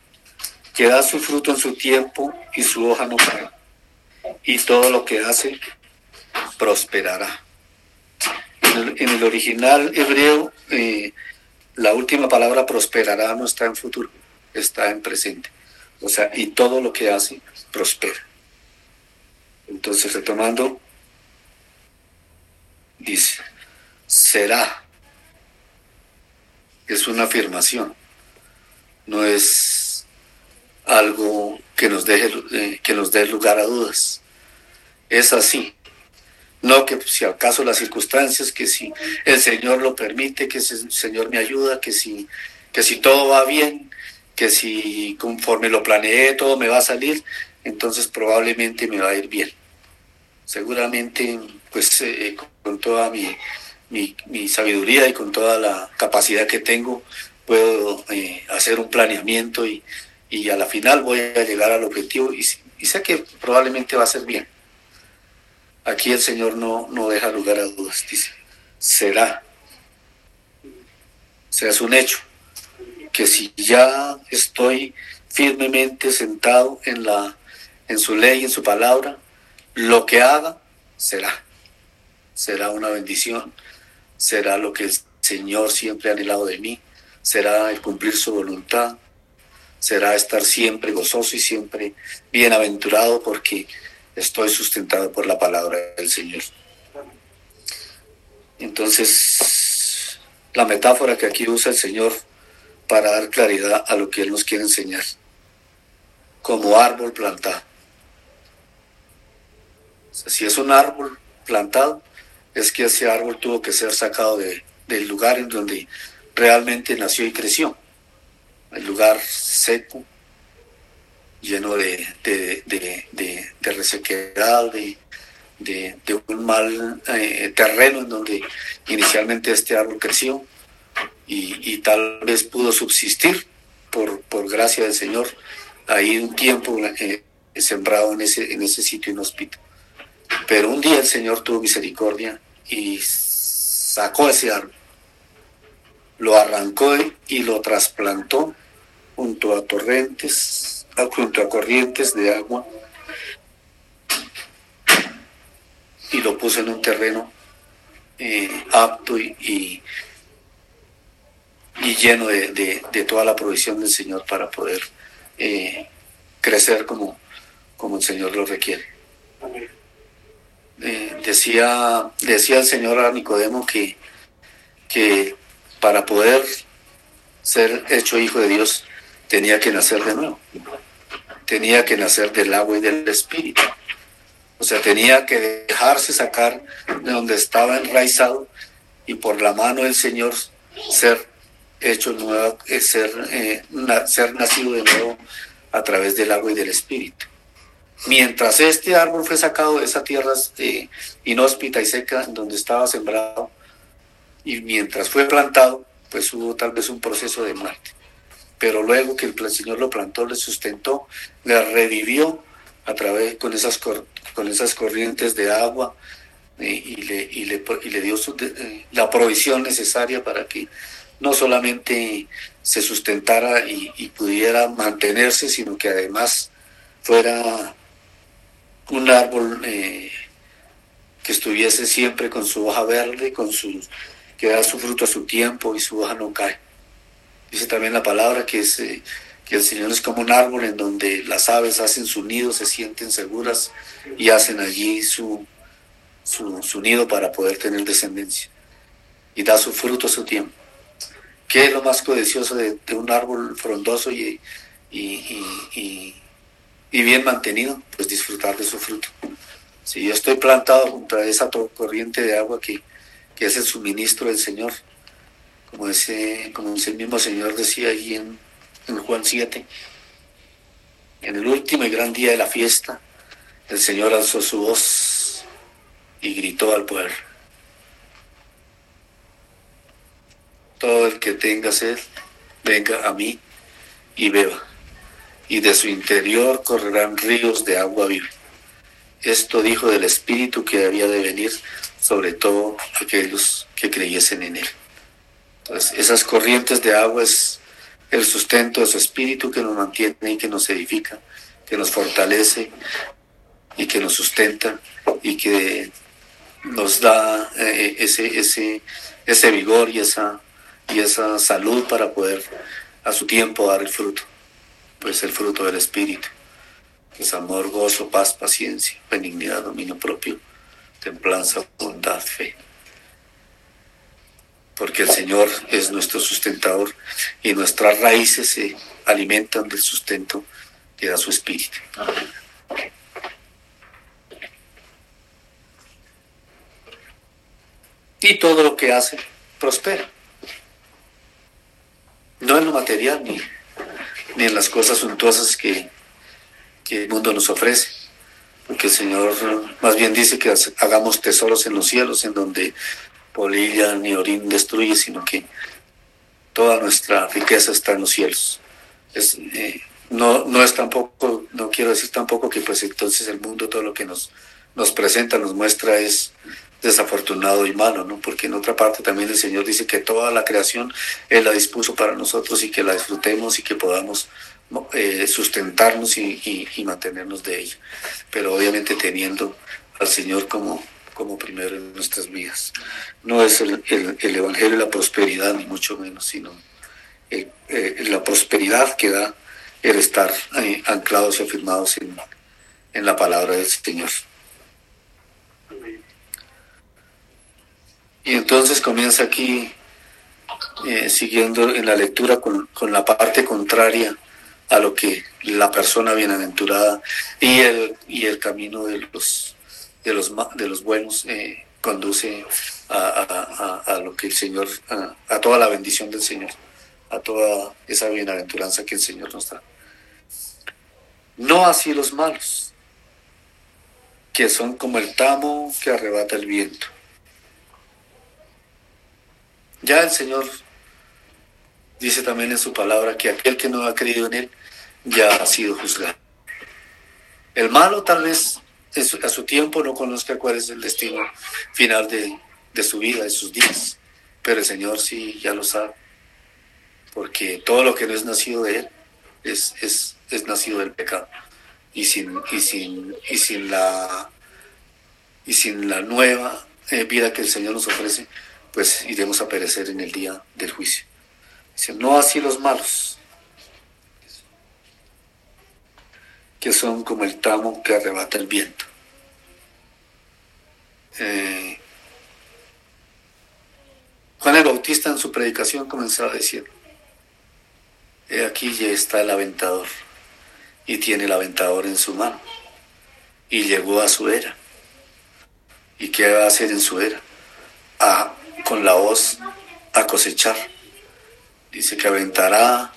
que da su fruto en su tiempo y su hoja no cae, y todo lo que hace prosperará. En el, original hebreo, eh, la última palabra prosperará no está en futuro está en presente. O sea, y todo lo que hace prospera. Entonces, retomando, dice, será. Es una afirmación, no es algo que nos deje eh, que nos dé lugar a dudas. Es así. No que si acaso las circunstancias, que si el Señor lo permite, que el Señor me ayuda, que si, que si todo va bien, que si conforme lo planeé todo me va a salir, entonces probablemente me va a ir bien. Seguramente, pues eh, con toda mi, mi, sabiduría y con toda la capacidad que tengo, puedo eh, hacer un planeamiento y, y, a la final voy a llegar al objetivo y, sé que probablemente va a ser bien. Aquí el Señor no, no deja lugar a dudas, dice, será, sea, es un hecho que si ya estoy firmemente sentado en, la, en su ley, en su palabra, lo que haga será. Será una bendición, será lo que el Señor siempre ha anhelado de mí, será el cumplir su voluntad, será estar siempre gozoso y siempre bienaventurado porque estoy sustentado por la palabra del Señor. Entonces, la metáfora que aquí usa el Señor para dar claridad a lo que Él nos quiere enseñar, como árbol plantado. si es un árbol plantado, es que ese árbol tuvo que ser sacado de, del lugar en donde realmente nació y creció, el lugar seco, lleno de, de, de, de resequedad, de, un mal eh, terreno en donde inicialmente este árbol creció y, tal vez pudo subsistir por, por gracia del Señor ahí un tiempo eh, sembrado en ese, en ese sitio inhóspito. Pero un día el Señor tuvo misericordia y sacó ese árbol, lo arrancó y lo trasplantó junto a torrentes, junto a corrientes de agua y lo puso en un terreno eh, apto y lleno de, toda la provisión del Señor para poder eh, crecer como, como el Señor lo requiere. Eh, decía, decía el Señor a Nicodemo que, que para poder ser hecho hijo de Dios tenía que nacer de nuevo, tenía que nacer del agua y del espíritu. O sea, tenía que dejarse sacar de donde estaba enraizado y por la mano del Señor ser hecho nuevo, es eh, ser, eh, ser nacido de nuevo a través del agua y del espíritu. Mientras este árbol fue sacado de esa tierra eh, inhóspita y seca en donde estaba sembrado, y mientras fue plantado, pues hubo tal vez un proceso de muerte. pero luego que el Señor lo plantó, le sustentó, le revivió a través con esas, con esas corrientes de agua y, le, y, le, y le dio eh, la provisión necesaria para que no solamente se sustentara y, pudiera mantenerse, sino que además fuera un árbol eh, que estuviese siempre con su hoja verde, con su, que da su fruto a su tiempo y su hoja no cae. Dice también la palabra que, es, eh, que el Señor es como un árbol en donde las aves hacen su nido, se sienten seguras y hacen allí su, su, nido para poder tener descendencia. Y da su fruto a su tiempo. ¿Qué es lo más codicioso de, un árbol frondoso y, bien mantenido? Pues disfrutar de su fruto. Si yo estoy plantado junto a esa corriente de agua que, es el suministro del Señor, como ese, como ese mismo Señor decía allí en, en Juan 7, en el último y gran día de la fiesta, el Señor alzó su voz y gritó al pueblo. Todo el que tenga sed, venga a mí y beba, y de su interior correrán ríos de agua viva. Esto dijo del Espíritu que había de venir sobre todo aquellos que creyesen en él. Entonces, esas corrientes de agua es el sustento de su espíritu que nos mantiene y que nos edifica, que nos fortalece y que nos sustenta y que nos da eh, ese, ese, ese vigor y esa, y esa salud para poder a su tiempo dar el fruto, pues el fruto del Espíritu, es amor, gozo, paz, paciencia, benignidad, dominio propio, templanza, bondad, fe porque el Señor es nuestro sustentador y nuestras raíces se alimentan del sustento que da su espíritu. Y todo lo que hace prospera. No en lo material ni, ni en las cosas suntuosas que, que el mundo nos ofrece porque el Señor más bien dice que hagamos tesoros en los cielos, en donde polilla ni orín destruye, sino que toda nuestra riqueza está en los cielos. Es, eh, no, no es tampoco, no quiero decir tampoco que pues entonces el mundo todo lo que nos, nos presenta, nos muestra es desafortunado y malo, ¿no? Porque en otra parte también el Señor dice que toda la creación Él la dispuso para nosotros y que la disfrutemos y que podamos eh, sustentarnos y, mantenernos de ella. Pero obviamente teniendo al Señor como, como primero en nuestras vidas. No es el, Evangelio de la prosperidad, ni mucho menos, sino eh, la prosperidad que da el estar anclados y afirmados en, en la palabra del Señor. Y entonces comienza aquí, eh, siguiendo en la lectura con, con, la parte contraria a lo que la persona bienaventurada y el, y el camino de los de los, de los buenos eh, conduce a, lo que el Señor, a, toda la bendición del Señor, a toda esa bienaventuranza que el Señor nos da. No así los malos, que son como el tamo que arrebata el viento. Ya el Señor dice también en su palabra que aquel que no ha creído en Él ya ha sido juzgado. El malo tal vez a su tiempo no conozca cuál es el destino final de, su vida, de sus días. Pero el Señor sí ya lo sabe. Porque todo lo que no es nacido de Él es, es, es nacido del pecado. Y sin, y sin, y sin la y sin la nueva eh, vida que el Señor nos ofrece, pues iremos a perecer en el día del juicio. Dice, no así los malos, que son como el tamo que arrebata el viento. Eh, Juan el Bautista en su predicación comenzó a decir, He aquí ya está el aventador, y tiene el aventador en su mano, y llegó a su era. ¿Y qué va a hacer en su era? A, con la hoz a cosechar. Dice que aventará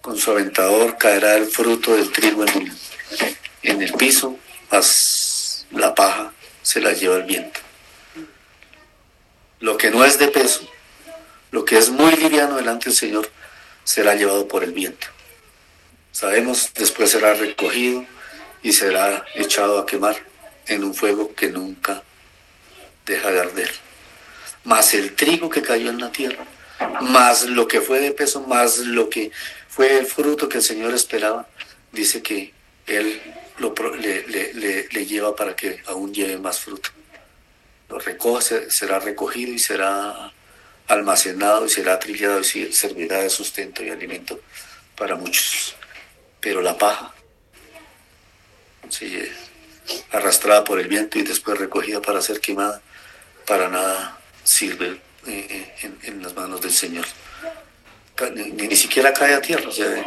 con su aventador caerá el fruto del trigo en el, en el piso, más la paja se la lleva el viento. Lo que no es de peso, lo que es muy liviano delante del Señor, será llevado por el viento. Sabemos, después será recogido y será echado a quemar en un fuego que nunca deja de arder. Más el trigo que cayó en la tierra, más lo que fue de peso, más lo que fue el fruto que el Señor esperaba, dice que Él lo, le, lleva para que aún lleve más fruto. Lo recoge, será recogido y será almacenado y será trillado y servirá de sustento y alimento para muchos. Pero la paja, arrastrada por el viento y después recogida para ser quemada, para nada sirve eh, eh, en, las manos del Señor. Ni, siquiera cae a tierra, o sea,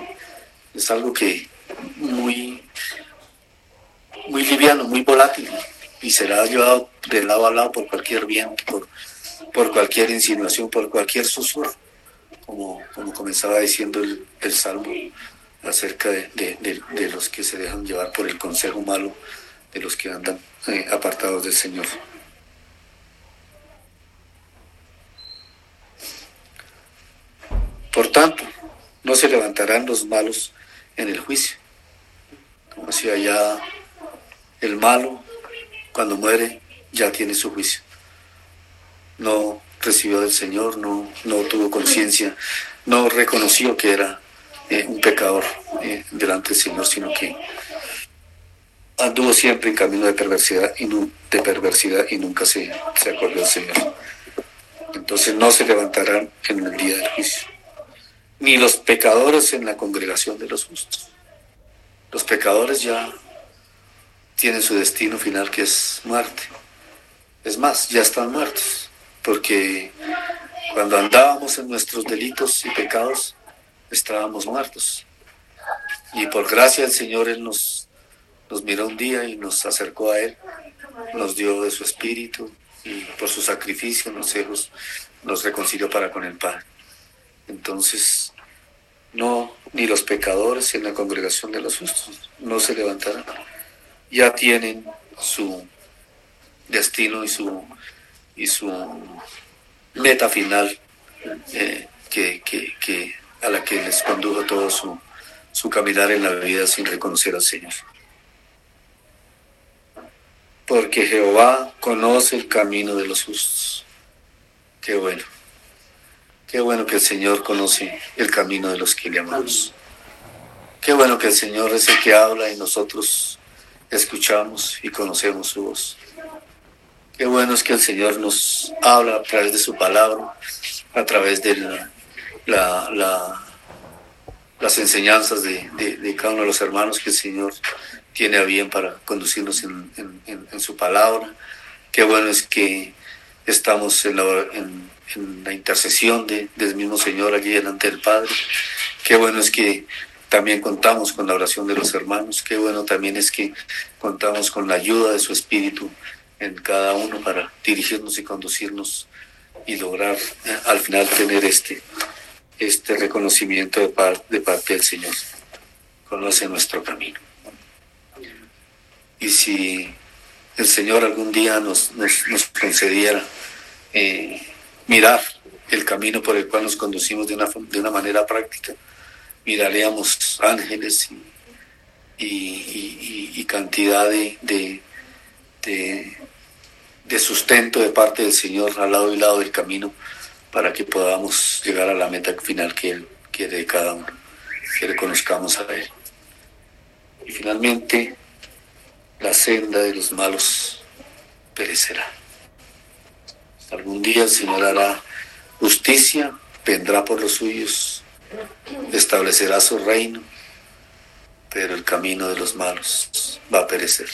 es algo que muy, muy liviano, muy volátil y será llevado de lado a lado por cualquier viento, por, por cualquier insinuación, por cualquier susurro, como, como comenzaba diciendo el, Salmo acerca de, los que se dejan llevar por el consejo malo, de los que andan eh, apartados del Señor. Por tanto, no se levantarán los malos en el juicio. Como decía ya, el malo cuando muere ya tiene su juicio. No recibió del Señor, no, no tuvo conciencia, no reconoció que era eh, un pecador eh, delante del Señor, sino que anduvo siempre en camino de perversidad y, de perversidad y nunca se, se acordó del Señor. Entonces no se levantarán en el día del juicio, ni los pecadores en la congregación de los justos. Los pecadores ya tienen su destino final que es muerte. Es más, ya están muertos, porque cuando andábamos en nuestros delitos y pecados, estábamos muertos. Y por gracia del Señor Él nos, nos miró un día y nos acercó a Él, nos dio de su espíritu y por su sacrificio nos, nos reconcilió para con el Padre. Entonces, no, ni los pecadores en la congregación de los justos no se levantarán. Ya tienen su destino y su, y su meta final eh, que, que, a la que les condujo todo su, su caminar en la vida sin reconocer al Señor. Porque Jehová conoce el camino de los justos. Qué bueno. Qué bueno que el Señor conoce el camino de los que le amamos. Qué bueno que el Señor es el que habla y nosotros escuchamos y conocemos su voz. Qué bueno es que el Señor nos habla a través de su palabra, a través la, las enseñanzas de, cada uno de los hermanos que el Señor tiene a bien para conducirnos en, su palabra. Qué bueno es que estamos en la, intercesión del mismo Señor allí delante del Padre. Qué bueno es que también contamos con la oración de los hermanos. Qué bueno también es que contamos con la ayuda de su Espíritu en cada uno para dirigirnos y conducirnos y lograr eh, al final tener este este reconocimiento de, de parte del Señor. Conoce nuestro camino. Y si el Señor algún día nos, nos, concediera eh, mirar el camino por el cual nos conducimos de una, de una manera práctica, miraríamos ángeles y, y, cantidad de, de, de, sustento de parte del Señor al lado y lado del camino para que podamos llegar a la meta final que Él quiere de cada uno, que le conozcamos a Él. Y finalmente, la senda de los malos perecerá. Algún día el Señor hará justicia, vendrá por los suyos, establecerá su reino, pero el camino de los malos va a perecer.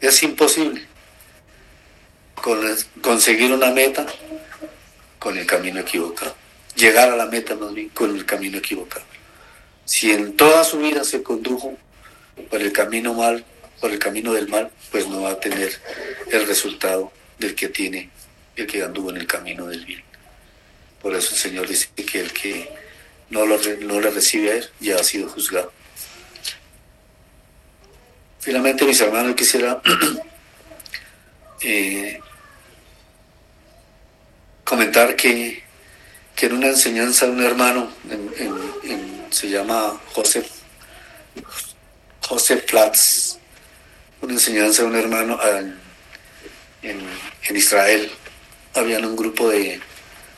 Es imposible conseguir una meta con el camino equivocado. Llegar a la meta más bien con el camino equivocado. Si en toda su vida se condujo por el camino mal, por el camino del mal, pues no va a tener el resultado del que tiene el que anduvo en el camino del bien. Por eso el Señor dice que el que no, lo, no le recibe a él ya ha sido juzgado. Finalmente, mis hermanos, quisiera (clears throat) eh, comentar que que en una enseñanza de un hermano, se llama José, José Platz, una enseñanza de un hermano en, en Israel, habían un grupo de,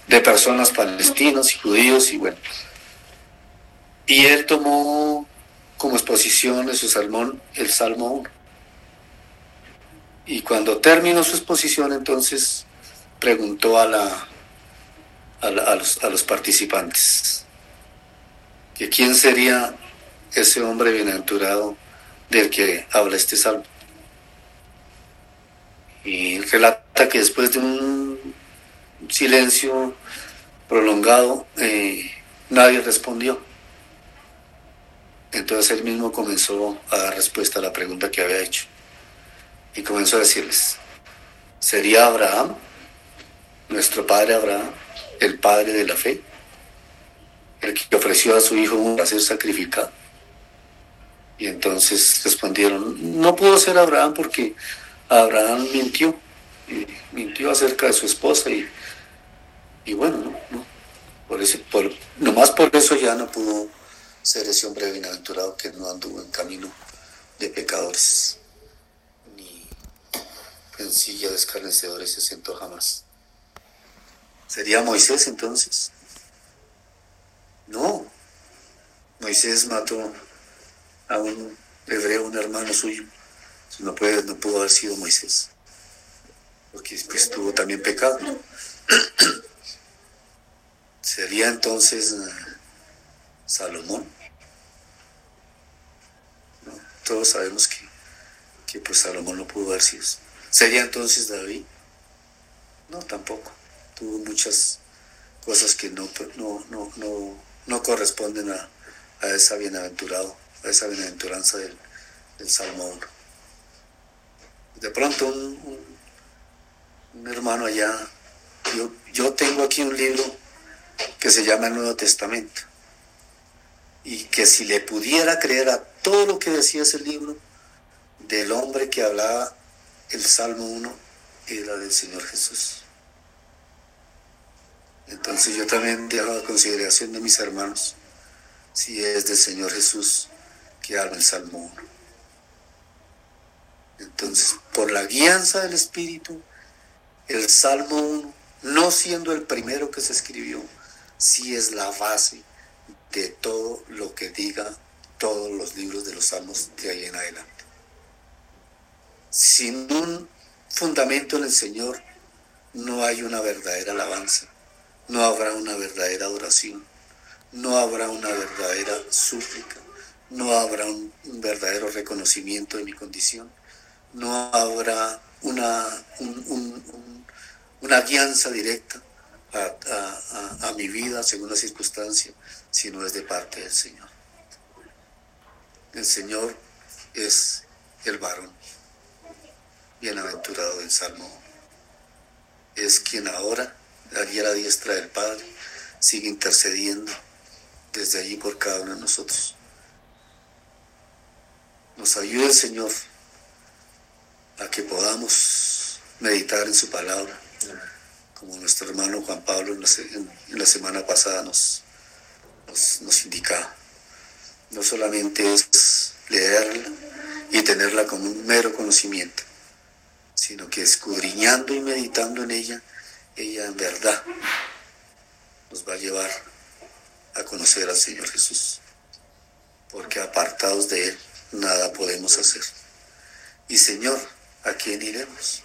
de personas palestinos y judíos y bueno. Y él tomó como exposición de su salmón el Salmo 1. Y cuando terminó su exposición, entonces preguntó a, la, a, los, a los participantes que quién sería ese hombre bienaventurado del que habla este salmo. Y relata que después de un silencio prolongado, eh, nadie respondió. Entonces él mismo comenzó a dar respuesta a la pregunta que había hecho. Y comenzó a decirles, ¿sería Abraham, nuestro padre Abraham, el padre de la fe? El que ofreció a su hijo para ser sacrificado. Y entonces respondieron, no pudo ser Abraham porque Abraham mintió, mintió acerca de su esposa y, y bueno, no, por eso, por, nomás por eso ya no pudo ser ese hombre bienaventurado que no anduvo en camino de pecadores, ni en silla de escarnecedores se sentó jamás. ¿Sería Moisés entonces? No, Moisés mató a un hebreo, un hermano suyo. No, puede, no pudo haber sido Moisés, porque pues, tuvo también pecado. (clears throat) Sería entonces eh, Salomón. Todos sabemos que, que pues Salomón no pudo haber sido. ¿Sería entonces David? No, tampoco. Tuvo muchas cosas que no, no, no, corresponden a, a esa bienaventurado, a esa bienaventuranza del, del Salmo 1. De pronto un, hermano allá, yo, yo tengo aquí un libro que se llama el Nuevo Testamento y que si le pudiera creer a todo lo que decía ese libro del hombre que hablaba el Salmo 1 era del Señor Jesús. Entonces yo también dejo a consideración de mis hermanos si es del Señor Jesús que habla el Salmo 1. Entonces, por la guianza del Espíritu, el Salmo 1, no siendo el primero que se escribió, sí es la base de todo lo que diga todos los libros de los Salmos de ahí en adelante. Sin un fundamento en el Señor, no hay una verdadera alabanza, no habrá una verdadera oración, no habrá una verdadera súplica, no habrá un, verdadero reconocimiento de mi condición no habrá una, una guianza directa a, mi vida según la circunstancia, sino es de parte del Señor. El Señor es el varón, bienaventurado en Salmo. Es quien ahora, allí a la diestra del Padre, sigue intercediendo desde allí por cada uno de nosotros. Nos ayude el Señor a que podamos meditar en su palabra, como nuestro hermano Juan Pablo en la, semana pasada nos, nos, indicaba. No solamente es leerla y tenerla como un mero conocimiento, sino que escudriñando y meditando en ella, ella en verdad nos va a llevar a conocer al Señor Jesús, porque apartados de Él nada podemos hacer. Y Señor, ¿a quién iremos?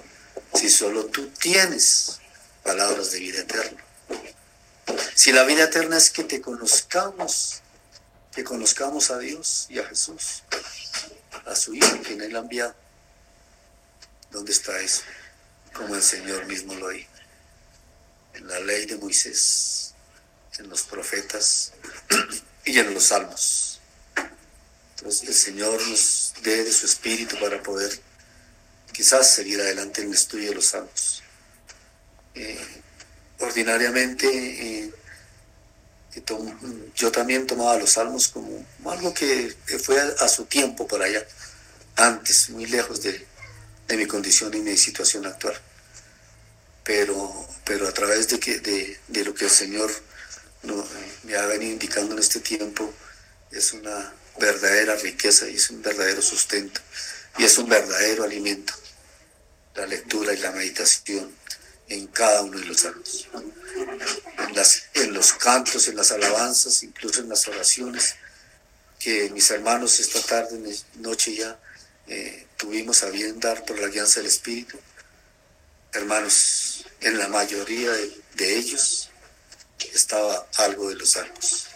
Si solo tú tienes palabras de vida eterna. Si la vida eterna es que te conozcamos, que conozcamos a Dios y a Jesús, a su Hijo, quien Él ha enviado. ¿Dónde está eso? Como el Señor mismo lo dijo. En la ley de Moisés, en los profetas (clears throat) y en los salmos. Entonces el Señor nos dé de su espíritu para poder quizás seguir adelante en el estudio de los salmos. Eh, ordinariamente, eh, yo también tomaba los salmos como algo que fue a, su tiempo por allá, antes, muy lejos de, mi condición y mi situación actual. Pero, pero a través de, lo que el Señor me ha venido indicando en este tiempo es una verdadera riqueza y es un verdadero sustento y es un verdadero alimento, la lectura y la meditación en cada uno de los salmos, en, las, en los cantos, en las alabanzas, incluso en las oraciones que mis hermanos esta tarde, noche ya, eh, tuvimos a bien dar por la alianza del Espíritu. Hermanos, en la mayoría de, ellos estaba algo de los salmos.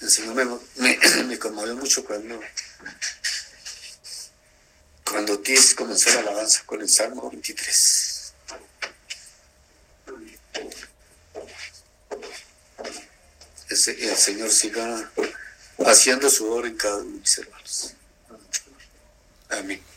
El Señor me, me, (clears throat) conmovió mucho cuando, cuando Tis comenzó la alabanza con el Salmo 23. el Señor siga haciendo su obra en cada uno de mis hermanos. Amén.